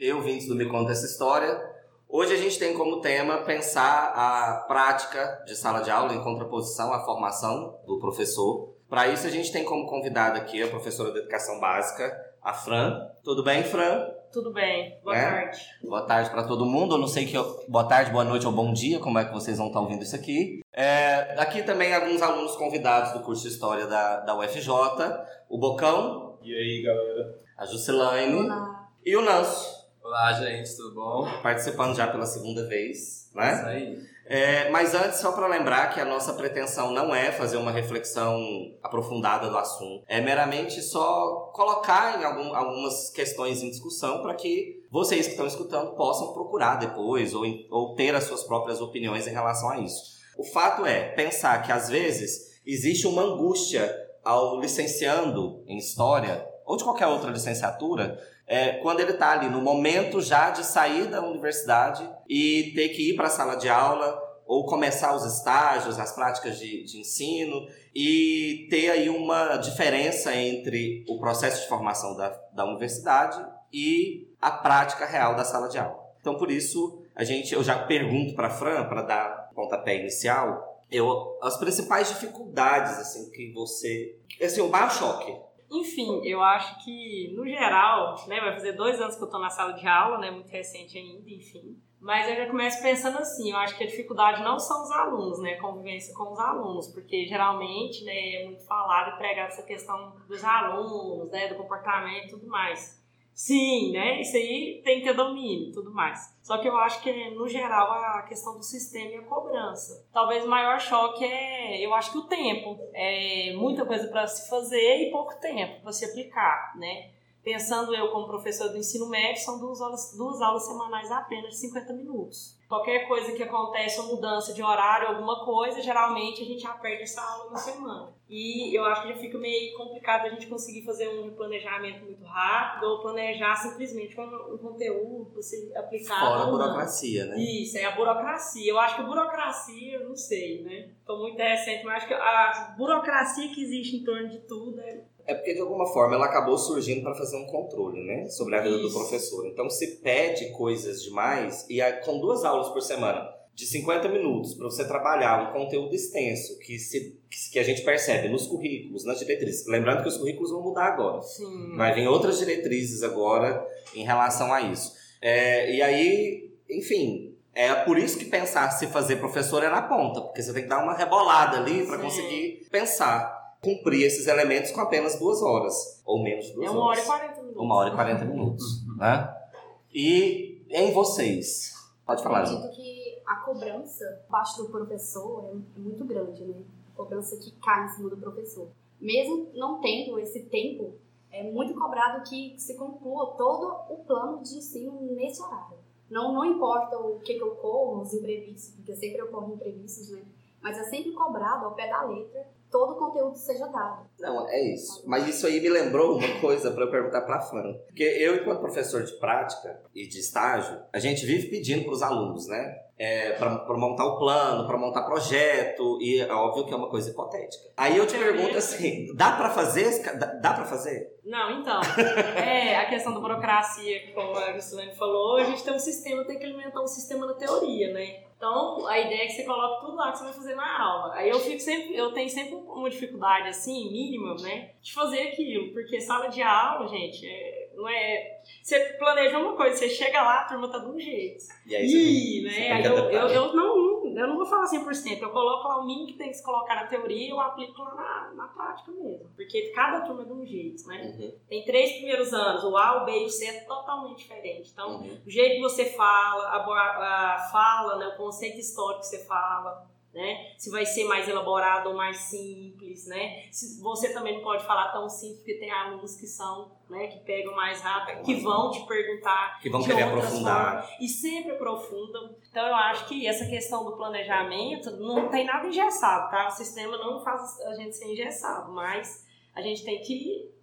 e ouvintes do Me Conta Essa História. Hoje a gente tem como tema pensar a prática de sala de aula em contraposição à formação do professor. Para isso a gente tem como convidada aqui a professora de Educação Básica, a Fran. Tudo bem, Fran? Tudo bem. Boa É? tarde. Boa tarde para todo mundo. Eu não sei que boa tarde, boa noite ou bom dia, como é que vocês vão estar ouvindo isso aqui. É, aqui também alguns alunos convidados do curso de História da, da UFJ, o Bocão, E aí, galera? a Jusilaine Olá. e o Nanso, Olá, gente, tudo bom? participando já pela segunda vez, né? Isso aí. É, mas antes, só para lembrar que a nossa pretensão não é fazer uma reflexão aprofundada do assunto, é meramente só colocar em algum- algumas questões em discussão para que vocês que estão escutando possam procurar depois ou, ou ter as suas próprias opiniões em relação a isso. O fato é pensar que às vezes existe uma angústia ao licenciando em história ou de qualquer outra licenciatura é, quando ele está ali no momento já de sair da universidade e ter que ir para a sala de aula ou começar os estágios, as práticas de, de ensino e ter aí uma diferença entre o processo de formação da, da universidade e a prática real da sala de aula. Então, por isso, a gente, eu já pergunto para a Fran, para dar pontapé inicial, eu, as principais dificuldades assim que você, assim, o maior choque Enfim, eu acho que, no geral, né, vai fazer dois anos que eu tô na sala de aula, né, muito recente ainda, enfim. Mas eu já começo pensando assim, eu acho que a dificuldade não são os alunos, né, convivência com os alunos, porque geralmente, né, é muito falado e pregado essa questão dos alunos, né, do comportamento e tudo mais. Sim, né, isso aí tem que ter domínio e tudo mais. Só que eu acho que, no geral, a questão do sistema e a cobrança. Talvez o maior choque é, eu acho que o tempo. É muita coisa para se fazer e pouco tempo para se aplicar, né? Pensando eu como professor do ensino médio, são duas aulas, duas aulas semanais apenas de 50 minutos. Qualquer coisa que acontece, uma mudança de horário, alguma coisa, geralmente a gente já perde essa aula na semana. E eu acho que já fica meio complicado a gente conseguir fazer um planejamento muito rápido ou planejar simplesmente um, um conteúdo se aplicar. fora a burocracia, né? Isso, é a burocracia. Eu acho que a burocracia, eu não sei, né? Tô muito recente, mas acho que a burocracia que existe em torno de tudo é. É porque de alguma forma ela acabou surgindo para fazer um controle, né, sobre a vida do Isso. professor. Então se pede coisas demais e aí, com duas aulas por semana de 50 minutos para você trabalhar um conteúdo extenso que se que a gente percebe nos currículos, nas diretrizes. Lembrando que os currículos vão mudar agora. Sim. Vai vir outras diretrizes agora em relação a isso. É, e aí, enfim, é por isso que pensar se fazer professor é na ponta, porque você tem que dar uma rebolada ali para conseguir pensar, cumprir esses elementos com apenas duas horas, ou menos de duas É uma hora e horas. quarenta minutos. Uma hora e quarenta minutos, né? E em vocês? Pode falar, Ju. Acredito que a cobrança parte do professor é muito grande, né? A cobrança que cai em cima do professor. Mesmo não tendo esse tempo, é muito cobrado que se conclua todo o plano de ensino nesse horário. Não, não importa o que, que ocorra, os imprevistos, porque sempre ocorrem imprevistos, né? Mas é sempre cobrado ao pé da letra todo o conteúdo seja dado. Não, é isso. Mas isso aí me lembrou uma coisa para eu perguntar para a Fran. Porque eu, enquanto professor de prática e de estágio, a gente vive pedindo para os alunos, né? É, para montar o plano, para montar projeto, e é óbvio que é uma coisa hipotética. Aí eu te pergunto assim: dá para fazer? Dá, dá para fazer? Não, então. É, a questão da burocracia, como a Gislaine falou, a gente tem um sistema, tem que alimentar um sistema na teoria, né? Então, a ideia é que você coloque tudo lá que você vai fazer na aula. Aí eu fico sempre, eu tenho sempre uma dificuldade, assim, mínima, né? De fazer aquilo. Porque sala de aula, gente, é- não é. Você planeja uma coisa, você chega lá, a turma tá de um jeito. E aí Ih, você né? Aí eu, eu, eu não, eu não vou falar 100%, eu coloco lá o mínimo que tem que se colocar na teoria e eu aplico lá na, na prática mesmo. Porque cada turma é de um jeito, né? Uhum, Tem três primeiros anos, o A, o B e o C é totalmente diferente. Então, uhum. o jeito que você fala, a, a fala, né, o conceito histórico que você fala, né? Se vai ser mais elaborado ou mais simples, né? Se você também não pode falar tão simples, porque tem alunos que são, né, que pegam mais rápido, que vão te perguntar Que vão querer aprofundar. e sempre aprofundam. Então eu acho que essa questão do planejamento não tem nada engessado, tá? O sistema não faz a gente ser engessado, mas a gente tem que ir.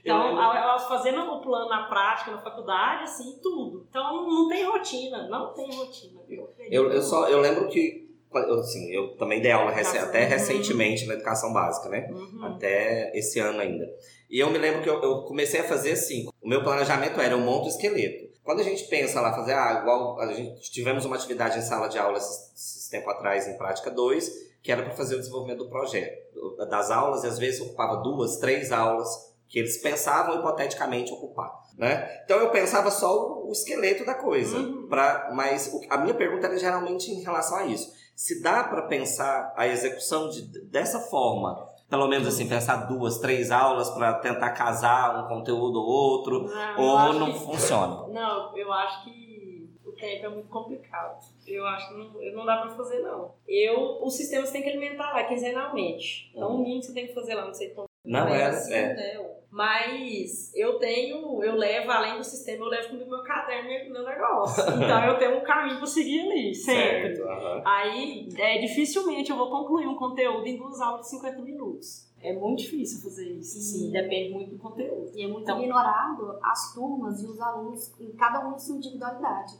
Então, Eu ao fazendo o plano na prática, na faculdade, assim, tudo. Então não tem rotina, não tem rotina, viu? Eu, eu, só, eu lembro que eu, assim, eu também dei aula rec até Uhum. recentemente na educação básica, né? Uhum. Até esse ano ainda. E eu me lembro que eu, eu comecei a fazer assim. O meu planejamento era eu monto o esqueleto. Quando a gente pensa lá, fazer, ah, igual a gente tivemos uma atividade em sala de aula esses, esses tempo atrás, em prática 2, que era para fazer o desenvolvimento do projeto, das aulas, e às vezes ocupava duas, três aulas que eles pensavam hipoteticamente ocupar. Né? Então eu pensava só o, o esqueleto da coisa. Uhum. Pra, mas o- a minha pergunta era geralmente em relação a isso. Se dá para pensar a execução de, dessa forma, pelo menos assim, pensar duas, três aulas para tentar casar um conteúdo ou outro, Não, ou não que- funciona? Não, eu acho que o tempo é muito complicado. Eu acho que não, não dá pra fazer, não. Eu, os sistemas têm que alimentar lá quinzenalmente. Então, o mínimo que você tem que fazer lá, não sei Não é, assim, é. né? Mas eu tenho, eu levo, além do sistema, eu levo comigo meu caderno e meu negócio. Então, eu tenho um caminho pra seguir ali, sempre. Certo. Aí, é, dificilmente eu vou concluir um conteúdo em duas aulas de 50 minutos. É muito difícil fazer isso, sim. Depende muito do conteúdo. E é muito Então- ignorado as turmas e os alunos, em cada um em sua individualidade.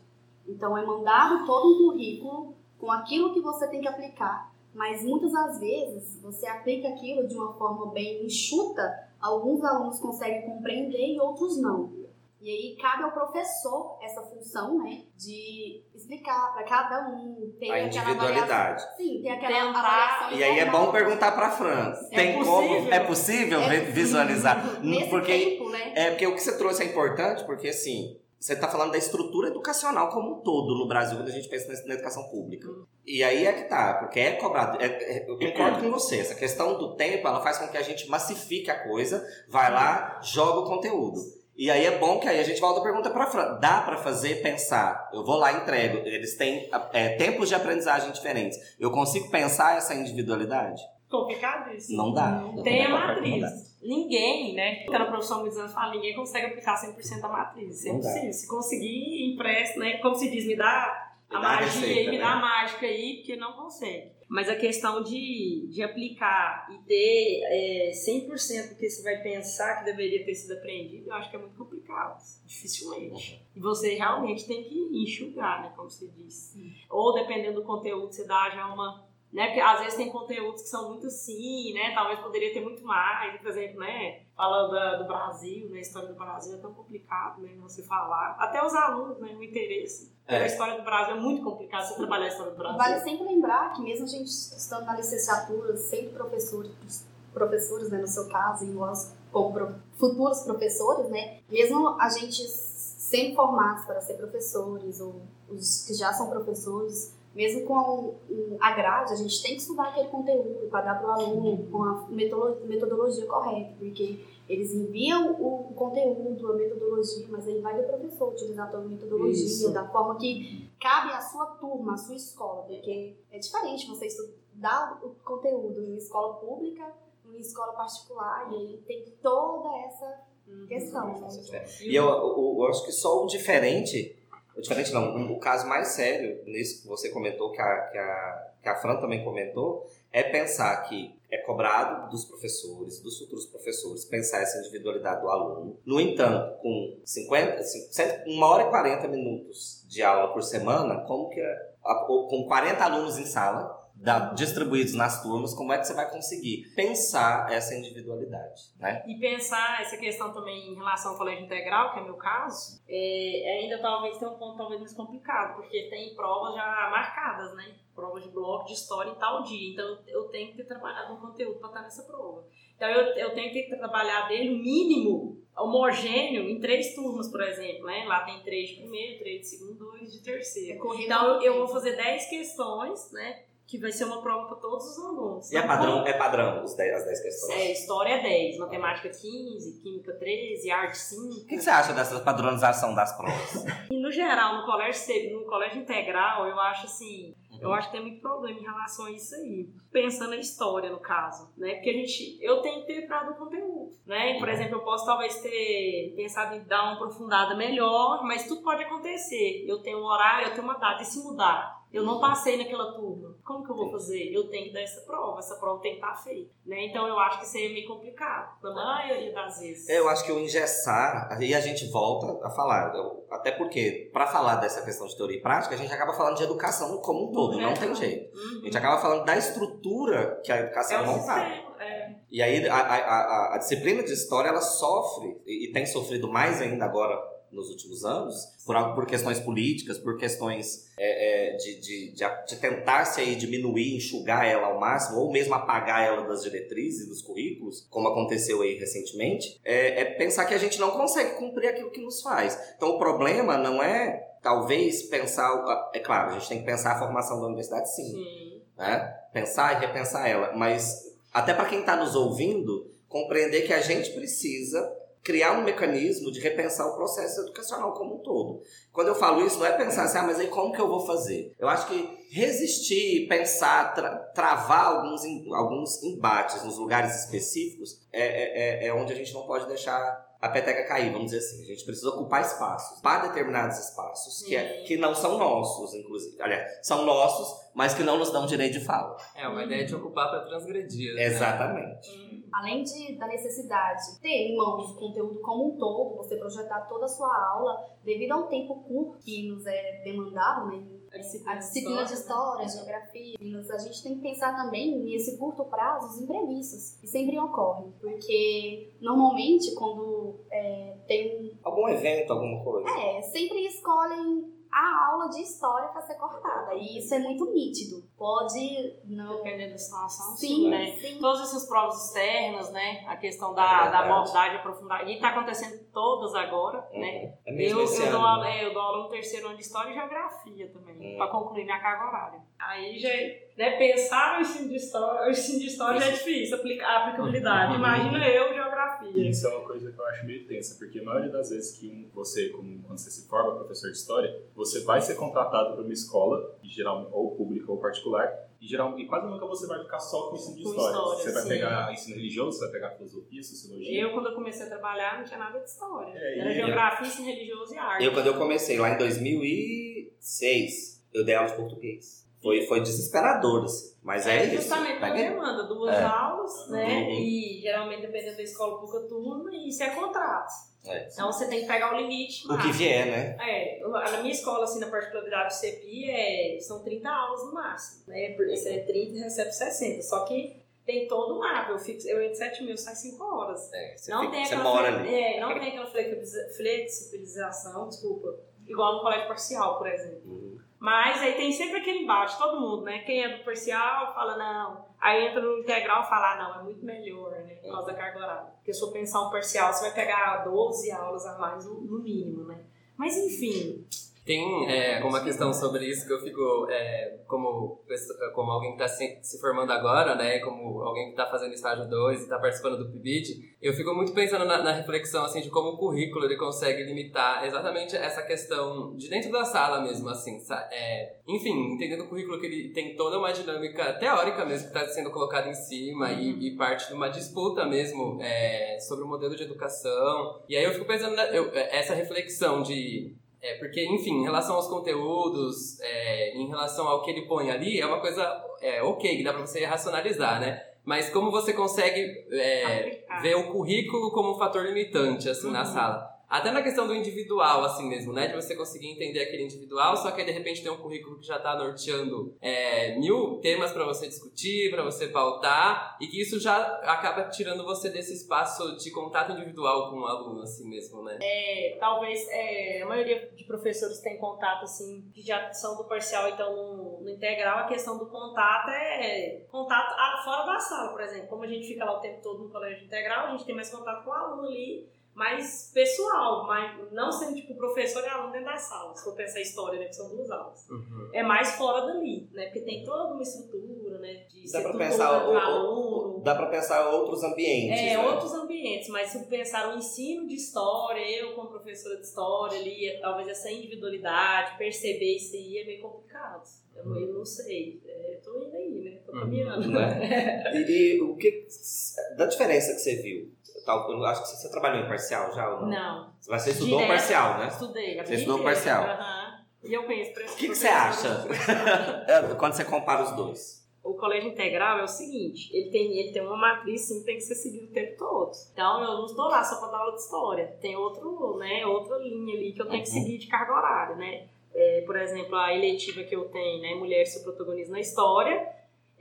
Então é mandado todo um currículo com aquilo que você tem que aplicar, mas muitas das vezes você aplica aquilo de uma forma bem enxuta, alguns alunos conseguem compreender e outros não. E aí cabe ao professor essa função, né, de explicar para cada um, ter A aquela individualidade. Sim, tem aquela Tentar- avaliação. E aí é bom perguntar para Fran. É Tem possível? como? É possível É visualizar? Nesse porque tempo, né? É, porque o que você trouxe é importante, porque assim, você está falando da estrutura educacional como um todo no Brasil, quando a gente pensa na- educação pública. E aí é que tá, porque é cobrado. é- é- eu concordo com você, essa questão do tempo, ela faz com que a gente massifique a coisa, vai lá, joga o conteúdo. E aí é bom que aí a gente volta a pergunta para Fran. Dá para fazer pensar? Eu vou lá e entrego. Eles têm é, tempos de aprendizagem diferentes. Eu consigo pensar essa individualidade? Complicado isso. Não dá. Tem a matriz. Ninguém, né, que tá na profissão há muitos anos, fala, ninguém consegue aplicar 100% da matriz. É Não dá. impossível. Se conseguir, empresta, né, como se diz, me dá Me a dá a magia receita, aí, me né? dá a mágica aí, porque não consegue. Mas a questão de, de aplicar e ter é, 100% do que você vai pensar que deveria ter sido aprendido, eu acho que é muito complicado. Dificilmente. E você realmente tem que enxugar, né, como você disse. Ou dependendo do conteúdo, você dá já uma né? Porque às vezes tem conteúdos que são muito assim, né? Talvez poderia ter muito mais, por exemplo, né? Falando da- do Brasil, né? A história do Brasil é tão complicado, né? Você falar. Até os alunos, né? O interesse. É. A história do Brasil é muito complicado você trabalhar a história do Brasil. Vale sempre lembrar que mesmo a gente estando na licenciatura, sempre professores, professores, né, no seu caso, e nós como futuros professores, né, mesmo a gente sempre formados para ser professores, ou os que já são professores, mesmo com a grade, a gente tem que estudar aquele conteúdo para dar para o aluno com a metodolo- metodologia correta, porque eles enviam o conteúdo, a metodologia, mas aí vai do professor utilizar toda a metodologia, Isso. da forma que cabe à sua turma, à sua escola, porque é diferente você estudar o conteúdo em escola pública, em escola particular, e aí tem toda essa Uhum. questão. né? E eu, eu, eu acho que só o diferente, diferente não, o caso mais sério nisso que você comentou, que a, que a, que a Fran também comentou, é pensar que é cobrado dos professores, dos futuros professores, pensar essa individualidade do aluno. No entanto, com 50, 50 uma hora e 40 minutos de aula por semana, como que com 40 alunos em sala, da- distribuídos nas turmas, como é que você vai conseguir pensar essa individualidade, né? E pensar essa questão também em relação ao colégio integral, que é meu caso, é, ainda talvez tenha um ponto talvez mais complicado, porque tem provas já marcadas, né? Provas de bloco, de história em tal dia. Então eu tenho que ter trabalhado um conteúdo para estar nessa prova. Então eu, eu tenho que ter trabalhado dele mínimo homogêneo em três turmas, por exemplo, né? Lá tem três de primeiro, três de segundo, dois de terceiro. É Então eu vou fazer 10 questões, né? Que vai ser uma prova para todos os alunos. E é Então, padrão, é padrão os 10, as 10 questões. é, história é 10, matemática 15, química 13, arte 5. O que, que você acha dessa padronização das provas? E no geral, no colégio, no colégio integral, eu acho assim, eu acho que tem muito problema em relação a isso aí. Pensando na história, no caso, né? Porque a gente, eu tenho que ter o conteúdo, né? Por exemplo, eu posso talvez ter pensado em dar uma aprofundada melhor, mas tudo pode acontecer. Eu tenho um horário, eu tenho uma data, e se mudar? Eu não passei naquela turma. Como que eu vou fazer? Eu tenho que dar essa prova, essa prova tem que estar feita. Né? Então eu acho que isso aí é meio complicado, na maioria das vezes. É, eu acho que o engessar, aí a gente volta a falar. Até porque, para falar dessa questão de teoria e prática, a gente acaba falando de educação como um todo, não tem jeito. Uhum. A gente acaba falando da estrutura que a É educação o não tá. É. E aí a, a, a, a disciplina de história ela sofre e, e tem sofrido mais ainda agora nos últimos anos por, por questões políticas, por questões é, é, de, de, de, de tentar se aí diminuir, enxugar ela ao máximo ou mesmo apagar ela das diretrizes dos currículos, como aconteceu aí recentemente, é, é pensar que a gente não consegue cumprir aquilo que nos faz. Então o problema não é talvez pensar, é claro, a gente tem que pensar a formação da universidade sim, Sim. né? Pensar e repensar ela, mas até para quem está nos ouvindo, compreender que a gente precisa criar um mecanismo de repensar o processo educacional como um todo. Quando eu falo isso, não é pensar assim, ah, mas aí como que eu vou fazer? Eu acho que resistir, pensar, tra- travar alguns, alguns embates nos lugares específicos é, é, é- é onde a gente não pode deixar a peteca cair, vamos dizer assim. A gente precisa ocupar espaços, para determinados espaços, que, é- que não são nossos, inclusive. Aliás, são nossos, mas que não nos dão direito de fala. É, uma ideia de ocupar pra transgredir. né? Exatamente. Hum. Além de, da necessidade de ter em mãos o conteúdo como um todo, você projetar toda a sua aula, devido ao tempo curto que nos é demandado, né? A disciplina, A disciplina de história, geografia, a gente tem que pensar também nesse curto prazo os imprevistos que sempre ocorrem, porque normalmente quando é, tem Algum evento, alguma coisa. É, sempre escolhem a aula de história para ser cortada. E isso é muito nítido. Pode não. Dependendo da situação, Sim, né? sim. Todas essas provas externas, né? A questão da, É da abordagem aprofundada. E tá acontecendo todas agora, né? É Eu, mesmo eu, esse dou aula, é, eu dou aula no terceiro ano de História e Geografia também, Hum. pra concluir minha carga horária. Aí já, né, pensar no ensino de História, o ensino de História já é difícil, aplicar, a aplicabilidade. Imagina eu, Geografia. Isso é uma coisa que eu acho meio tensa, porque a maioria das vezes que um- você, como quando você se forma professor de história, você vai ser contratado para uma escola, em geral, ou pública ou particular, e, geral, e quase nunca você vai ficar só com ensino de Com história. história, Você vai sim. pegar ensino religioso, você vai pegar filosofia, sociologia. Eu, quando eu comecei a trabalhar, não tinha nada de História. É, Era e- Geografia, Ensino Religioso e Arte. Eu, quando eu comecei lá em 2006, eu dei aula de português. Foi, foi desesperador, assim. Mas é, isso. Justamente pela Pega- demanda, duas É. aulas, né? Uhum. E geralmente dependendo da escola, pouca turma, e isso é contrato. É. Então você tem que pegar o limite. O que máximo. vier, né? É, na minha escola, assim, na particularidade do CEPI, é, são 30 aulas no máximo, né? Porque Você é 30 e recebe 60. Só que tem todo o mapa. Eu, fico, eu entro 7 mil, sai 5 horas. É, você, não fica- tem você aquela mora ali. É, não tem aquela flexibiliza- flexibilização, desculpa. Igual no colégio parcial, por exemplo. Uhum. Mas aí tem sempre aquele embate, todo mundo, né? Quem é do parcial fala não. Aí entra no integral e fala, ah, não, é muito melhor, né? Por causa da carga horária. Porque se eu pensar um parcial, você vai pegar 12 aulas a mais no mínimo, né? Mas enfim, Tem é, uma questão sobre isso que eu fico, é, como, como alguém que está se, se formando agora, né, como alguém que está fazendo estágio 2 e está participando do PIBID, eu fico muito pensando na, na reflexão assim, de como o currículo ele consegue limitar exatamente essa questão de dentro da sala mesmo, assim, é, enfim, entendendo o currículo que ele tem toda uma dinâmica teórica mesmo que está sendo colocada em cima e, e parte de uma disputa mesmo é, sobre o modelo de educação. E aí eu fico pensando na- eu- essa reflexão de é, porque, enfim, em relação aos conteúdos, é, em relação ao que ele põe ali, é uma coisa é, ok, que dá pra você racionalizar, né? Mas como você consegue é, ver o currículo como um fator limitante, assim, na Uhum. sala? Até na questão do individual, assim mesmo, né? De você conseguir entender aquele individual, só que aí de repente tem um currículo que já tá norteando é, mil temas pra você discutir, pra você pautar, e que isso já acaba tirando você desse espaço de contato individual com o aluno, assim mesmo, né? É, talvez é, a maioria de professores tem contato, assim, que já são do parcial, então no, no integral, a questão do contato é contato ah, fora da sala, por exemplo. Como a gente fica lá o tempo todo no colégio integral, a gente tem mais contato com o aluno ali, mais pessoal, mas não sendo tipo professor e aluno dentro da sala, se for pensar a história, né, que são duas aulas. Uhum. É mais fora dali, né, porque tem toda uma estrutura, né, de Dá pra pensar o- aluno. Dá pra pensar outros ambientes. É, né? outros ambientes, mas se pensar o ensino de história, eu como professora de história ali, talvez essa individualidade, perceber isso aí é meio complicado. Eu, não- eu não sei. É, tô indo aí, né? Tô Uhum. caminhando. Né? E, e o que. Da diferença que você viu? Tal, eu acho que você trabalhou em parcial já ou não? Não. Mas você estudou Direto, parcial, né? Estudei. a Você estudou inteira. parcial. Aham. E eu conheço O que, que você acha É, quando você compara os dois? O colégio integral é o seguinte, ele tem, ele tem uma matriz sim, que tem que ser seguida o tempo todo. Então eu não estou lá só para dar aula de história. Tem outro, né, outra linha ali que eu tenho que Uhum. seguir de carga horária, né? É, por exemplo, a eletiva que eu tenho, né, Mulheres seu protagonismo na história,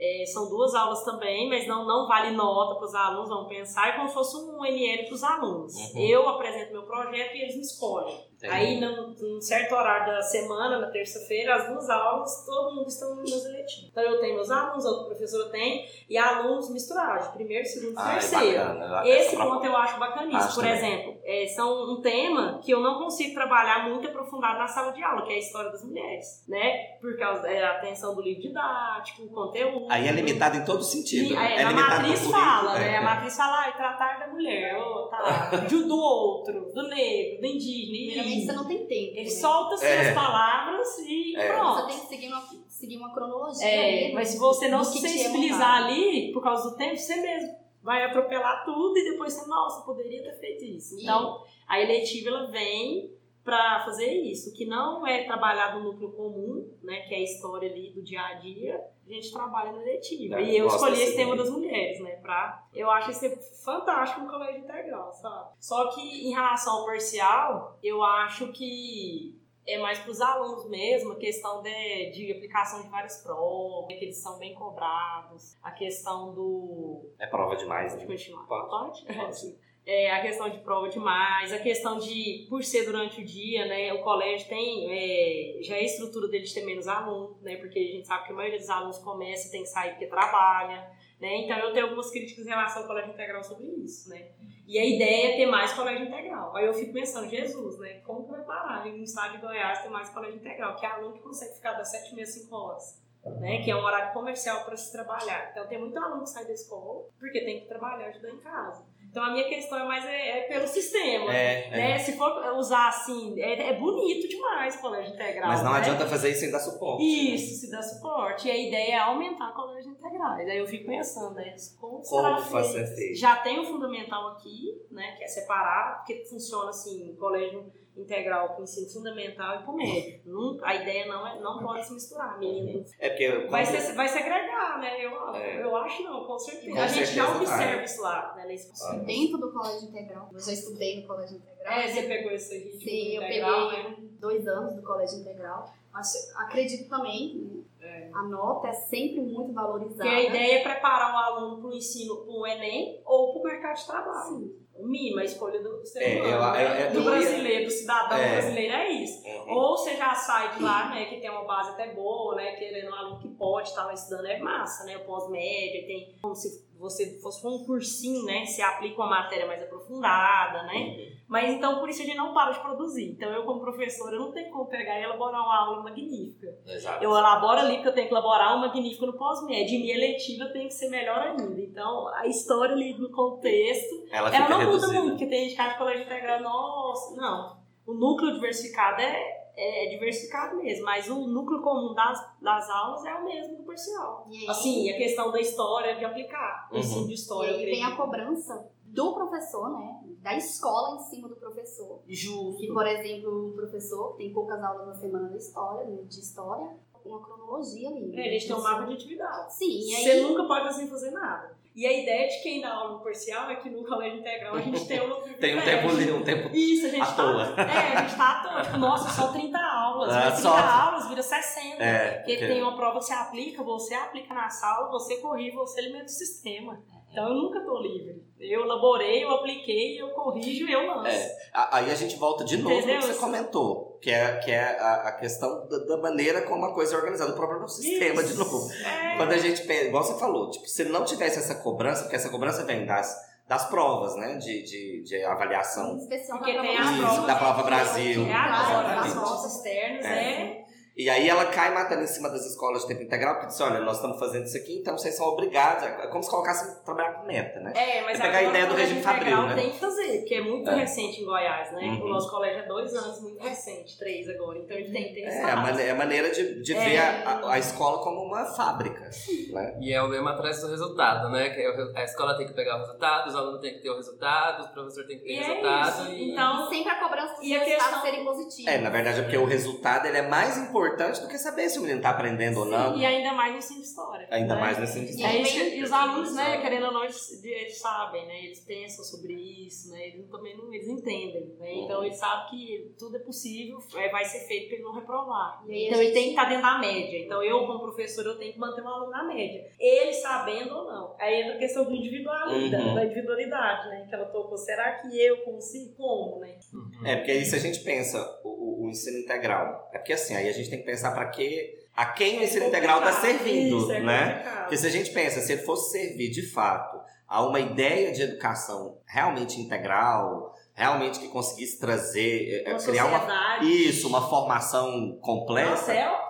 é, são duas aulas também, mas não, não vale nota para os alunos, vão pensar, é como se fosse um NL para os alunos. Uhum. Eu apresento meu projeto e eles me escolhem. Aí, num, num certo horário da semana, na terça-feira, as duas aulas, todo mundo está nos eletivos. Então, eu tenho meus alunos, outro professor tem, e alunos misturados, primeiro, segundo e Ai, terceiro. bacana. Esse Essa ponto eu acho bacaníssimo. Acho Por também. exemplo, é, são um tema que eu não consigo trabalhar muito aprofundado na sala de aula, que é a história das mulheres, né? Por causa da atenção do livro didático, o conteúdo. Aí é limitado em todo sentido. E, né? aí, é a matriz fala, né? é, A matriz fala, ah, tratar da mulher, ou tá lá, do outro, do negro, do indígena. Você não tem tempo. ele né? solta assim, É. as palavras e É. pronto. Você tem que seguir uma, seguir uma cronologia. É, ali, mas se você não se sensibilizar ali, por causa do tempo, você mesmo vai atropelar tudo e depois você, nossa, poderia ter feito isso. Então, a eletiva ela vem para fazer isso, que não é trabalhar no núcleo comum, né, que é a história ali do dia a dia, a gente trabalha na eletiva. É, e eu escolhi esse tema tema. das mulheres, né, pra... Eu acho isso fantástico no colégio integral, sabe? Só que em relação ao parcial, eu acho que é mais para os alunos mesmo, a questão de, de aplicação de várias provas, que eles são bem cobrados, a questão do. É prova demais, Pode né? continuar? Pode. Pode? É, a questão de prova demais, a questão de, por ser durante o dia, né, o colégio tem, é, já é a estrutura dele de ter menos alunos, né, porque a gente sabe que a maioria dos alunos começa e tem que sair porque trabalha, né, então eu tenho algumas críticas em relação ao colégio integral sobre isso, né, e a ideia é ter mais colégio integral. Aí eu fico pensando, Jesus, né, como que vai parar no estado de Goiás ter mais colégio integral, que é aluno que consegue ficar das 7 h 5 horas. Né, que é um horário comercial para se trabalhar. Então, tem muito aluno que sai da escola porque tem que trabalhar e ajudar em casa. Então, a minha questão é mais é, é pelo sistema. É, é. Né? Se for usar assim, é, é bonito demais o colégio integral. Mas não né? adianta fazer isso sem dar suporte. Isso, se dá suporte. E a ideia é aumentar o colégio integral. E daí eu fico pensando, né? Como, Como feito? Já tem o fundamental aqui, né? Que é separado, porque funciona assim, colégio integral para o ensino fundamental e para o médio. Nunca, a ideia não, é, não pode se misturar, menino. É porque. Vai, ser, vai segregar, né? Eu, É. eu acho não, com certeza. Com a gente já certeza observa vai. isso lá, né? Nesse Ah. Dentro do colégio integral. Eu já estudei no colégio integral. É, você pegou esse ritmo Sim, eu integral, peguei né? dois anos do colégio integral. Acho, acredito também, né? a nota é sempre muito valorizada. Porque a ideia é preparar o aluno para o ensino, para o Enem ou para o mercado de trabalho. Mínimo, a escolha do ser É, humano, né? do brasileiro, do cidadão É. brasileiro, é isso. Uhum. Ou você já sai de lá, né, que tem uma base até boa, né, querendo um aluno que pode estar lá estudando, é massa, né, o pós-média, tem como se você fosse um cursinho, né, se aplica uma matéria mais aprofundada, né, mas então por isso a gente não para de produzir. Então eu como professora, eu não tenho como pegar e elaborar uma aula magnífica. Exato. Eu elaboro ali porque eu tenho que elaborar um magnífico no pós-média, e minha eletiva tem que ser melhor ainda. Então a história ali no contexto, Ela ela não muda reduzida. muito, porque tem gente que acha que colégio integral, nossa, não. O núcleo diversificado é, é diversificado mesmo, mas o núcleo comum das, das aulas é o mesmo do parcial. E aí, Assim, a questão da história, de aplicar o Uhum. ensino de e história, eu aí vem a cobrança do professor, né? Da escola em cima do professor. Justo. Que, por exemplo, o professor tem poucas aulas na semana da história, né, de história, uma cronologia ali. É, a gente tem um mapa de atividades. Sim, e aí... Você nunca pode assim fazer nada. E a ideia de quem dá aula parcial é que no colégio integral a gente tem um Tem um tempo livre, um tempo. Isso, a gente À tá. toa. É, a gente tá à toa. Tipo, nossa, só 30 aulas. Ah, Mas 30 só- aulas vira 60. É, Porque porque- tem uma prova que você aplica, você aplica na sala, você corrige, você alimenta o sistema. Então eu nunca tô livre. Eu elaborei, eu apliquei, eu corrijo e eu lanço. É. A- Aí a gente volta de novo no Entendeu? que você comentou, que é, que é a, a questão da, da maneira como a coisa é organizada, o próprio sistema, Isso. de novo. É. Quando a gente pensa, igual você falou, tipo, se não tivesse essa cobrança, porque essa cobrança vem das, das provas, né, de, de, de avaliação. Especial Porque tem prova Isso, provas da prova Brasil. É agora, das as provas externas É. é. E aí ela cai matando em cima das escolas de tempo integral, porque diz, olha, nós estamos fazendo isso aqui, então vocês são obrigados. É como se colocasse trabalhar com meta, né? É, mas É pegar a agora ideia o do regime fabril, integral né? tem que fazer, porque é muito É. recente em Goiás, né? Uhum. O nosso colégio é dois anos, muito recente, três agora. Então ele tem que ter É, a, espaço. mane- é a maneira de, de É. ver a, a- a escola como uma fábrica. Né? E é o lema atrás do resultado, né? Que é a escola tem que pegar o resultado, os alunos têm que ter o resultado, o professor tem que ter E o é resultado. isso. E... Então, Sempre a cobrança dos E a resultados questão- serem positivos. É, na verdade é porque o resultado ele é mais importante do que saber se o menino está aprendendo ou não. e ainda mais no de história. Ainda né? mais nesse E, ensino. aí, e os alunos, né, querendo ou não, eles, eles sabem, né? Eles pensam sobre isso, né? Eles também não, eles entendem, né? Então eles sabem que tudo é possível, é, vai ser feito para ele não reprovar. E aí Então ele gente- tem que estar dentro da média. Então eu, como professor, eu tenho que manter um aluno na média. Ele sabendo ou não. Aí entra a questão do individualidade, Uhum. da individualidade, né? Que ela tocou. Será que eu consigo? Como, né? Uhum. É, porque aí se a gente pensa o, o- o ensino integral, é porque assim, aí a gente tem que pensar para que a quem o ensino integral está servindo, Isso, é né? complicado. Porque se a gente pensa, se ele fosse servir de fato a uma ideia de educação realmente integral, realmente que conseguisse trazer, é, Uma criar uma isso, uma formação completa, Nossa, é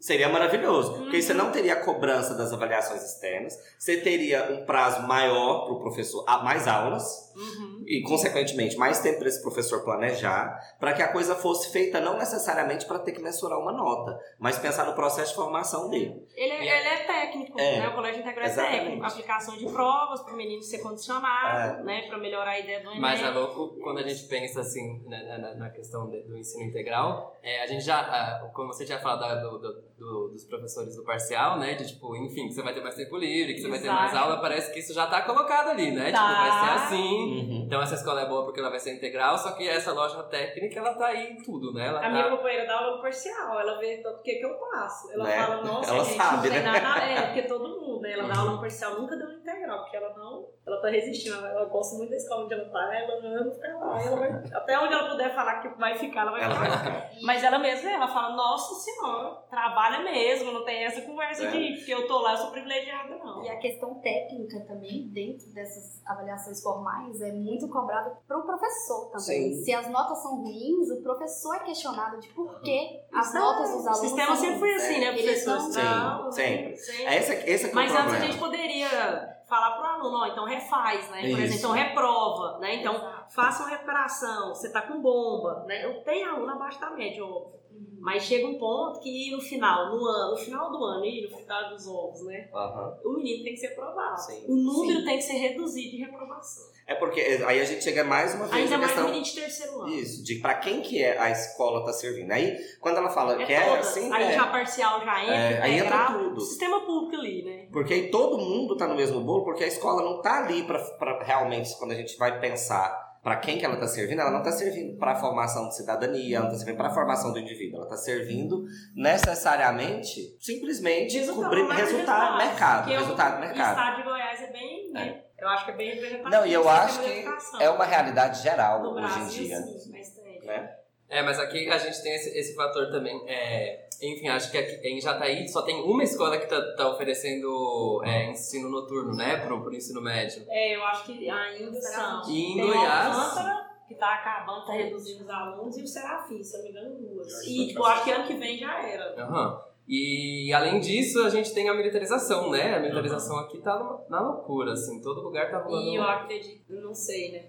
seria maravilhoso. Porque aí você Uhum. não teria a cobrança das avaliações externas, você teria um prazo maior para o professor, mais aulas, Uhum. e, consequentemente, mais tempo para esse professor planejar, para que a coisa fosse feita não necessariamente para ter que mensurar uma nota, mas pensar no processo de formação dele. Ele, é- é- ele é técnico, É, né? O colégio integral é exatamente. técnico. Aplicação de provas para o menino ser condicionado, né? Para melhorar a ideia do Enem. Mas é louco quando a gente pensa assim na, na- na questão do ensino integral. É, a gente já, como você tinha falado do- do- do- dos professores do parcial, né? De tipo, enfim, que você vai ter mais tempo livre, que você vai ter mais Exato. aula, parece que isso já tá colocado ali, né? Tá. Tipo, vai ser assim. Uhum. Então essa escola é boa porque ela vai ser integral, só que essa loja técnica ela tá aí em tudo, né? Ela A tá... minha companheira dá aula no parcial, ela vê tanto que que eu passo. Ela Né? fala, nossa, Ela gente, sabe, não tem né? nada. É, porque todo mundo, né? Ela dá aula no parcial, nunca deu no integral, porque ela não. Ela tá resistindo, ela, ela gosta muito da escola onde ela tá, ela ama ficar lá. Ela vai, até onde ela puder falar que vai ficar, ela vai ficar. Mas ela mesma, ela fala, nossa senhora, trabalha mesmo, não tem essa conversa É. de porque eu tô lá, eu sou privilegiada, não. E a questão técnica também, dentro dessas avaliações formais, é muito cobrada para o professor também. Sim. Se as notas são ruins, o professor é questionado de por que as Isso é- notas dos O alunos sistema são sempre foi assim, né, Eles professor? não- Sim, Não, sempre. sempre. É é que o Mas antes a gente poderia falar pro aluno, ó, então refaz, né? Por Isso. exemplo, então reprova, né? Então faça uma recuperação, você tá com bomba, né? Eu tenho aluno abaixo da média, óbvio. Mas chega um ponto que no final, no ano, no final do ano, e no final dos ovos, né? Aham. O menino tem que ser aprovado. Sim. O número Sim. tem que ser reduzido de reprovação. É porque aí a gente chega mais uma vez Ainda mais questão de terceiro ano. isso, de para quem que é a escola tá servindo. Aí quando ela fala É que é todas. assim, aí é, já parcial já entra, É, aí entra tudo. Sistema público ali, né? Porque aí todo mundo tá no mesmo bolo, porque a escola não tá ali pra pra realmente, quando a gente vai pensar pra quem que ela tá servindo, ela não tá servindo pra formação de cidadania, ela não tá servindo pra formação do indivíduo, ela tá servindo necessariamente, simplesmente, cobrir resultado, resultado. mercado, o- resultado, O mercado. estado de Goiás é bem, né? Eu acho que é bem representativo. Não, e eu acho que educação. é uma realidade geral No hoje Brasil, em dia. sim, mas tem. Né? É, mas aqui a gente tem esse, esse fator também. É, enfim, acho que aqui em Jataí só tem uma escola que tá, tá oferecendo é, ensino noturno, né? Pro, pro ensino médio. É, eu acho que ainda são. E em tem Goiás- Alcântara, que tá acabando, tá reduzindo os alunos, e o Serafim, se eu não me engano, duas. Eu E, que tipo, acho que ano que vem já era. Aham. E além disso, a gente tem a militarização, né? A militarização aqui tá na loucura, assim, todo lugar tá rolando. E eu acredito, não sei, né?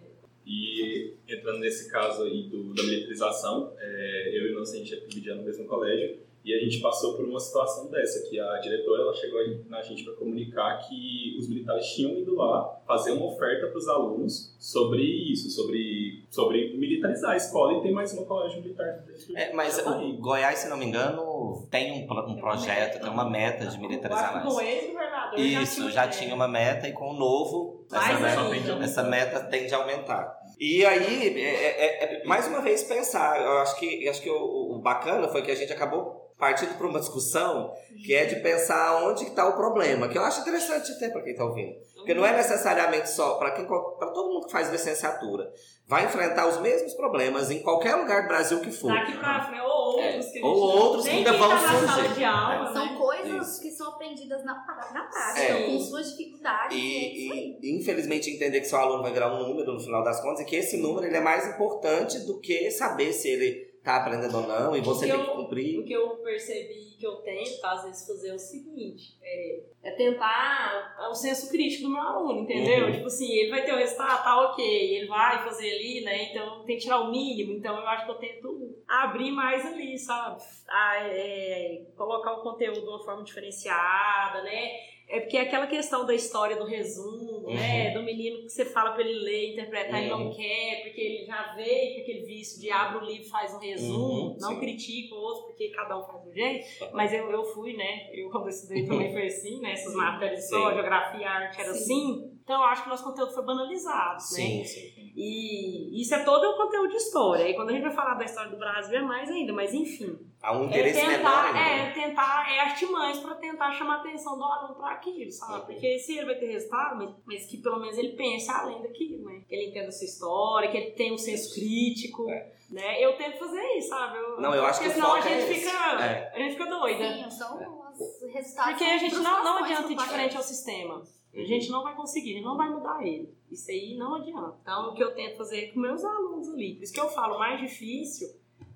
E entrando nesse caso aí do, da militarização, é, eu e o Nancy, a gente é no mesmo colégio e a gente passou por uma situação dessa, que a diretora ela chegou na gente para comunicar que os militares tinham ido lá fazer uma oferta para os alunos sobre isso, sobre, sobre militarizar a escola e ter mais uma colégio militar É, mas o Goiás, se não me engano, tem um, pro- um projeto, tem uma meta de militarizar com mais. o ex-governador Isso, já é. tinha uma meta e com o novo, essa meta, essa meta tende a aumentar. E aí, é, é- é- mais uma vez, pensar. Eu acho que, acho que o, o bacana foi que a gente acabou partindo para uma discussão que é de pensar onde está o problema, que eu acho interessante até para quem está ouvindo. Porque não é necessariamente só para quem para todo mundo que faz licenciatura. Vai enfrentar os mesmos problemas em qualquer lugar do Brasil que for. Daqui pra frente, ou outros que a gente Ou não- outros que ainda vão tá surgir. de aula, São né? coisas Isso. que são aprendidas na, na prática, É. com suas dificuldades. e é. E, e, infelizmente entender que seu aluno vai virar um número no final das contas e que esse número ele é mais importante do que saber se ele tá aprendendo ou não, e você tem que cumprir. O que eu percebi que eu tento, às vezes, fazer é o seguinte: é, é tentar o senso crítico do meu aluno, entendeu? Uhum. Tipo assim, ele vai ter o resultado, tá ok, ele vai fazer ali, né? Então tem que tirar o mínimo. Então eu acho que eu tento abrir mais ali, sabe? Ah, é, colocar o conteúdo de uma forma diferenciada, né? É porque é aquela questão da história do resumo, né? Do menino que você fala pra ele ler, interpretar e não Uhum. quer, porque ele já veio com aquele vício de abre o livro faz um resumo, Uhum, não sim. critica o outro, porque cada um faz um jeito. Mas eu, eu fui, né? Eu quando eu estudei também foi assim, né? Essas matérias só, Sim. geografia, arte era Sim. assim. Então eu acho que o nosso conteúdo foi banalizado, né? Sim, sim. E isso é todo o conteúdo de história. E quando a gente vai falar da história do Brasil é mais ainda, mas enfim. Há um É interesse menor tentar, ainda. é tentar, é artimanhas pra tentar chamar a atenção do aluno pra aquilo, sabe? Porque se ele vai ter resultado, mas, mas que pelo menos ele pense além daquilo, né? Que ele entenda a sua história, que ele tenha um senso crítico, né? Eu tento fazer isso, sabe? Eu, É. Não, eu acho que o senão a é gente esse. fica, É. a gente fica doida. Sim, são os resultados. Porque a gente não, não adianta ir diferente ao sistema. A gente não vai conseguir, não vai mudar ele. Isso aí não adianta. Então, o que eu tento fazer é com meus alunos ali. Por isso que eu falo, o mais difícil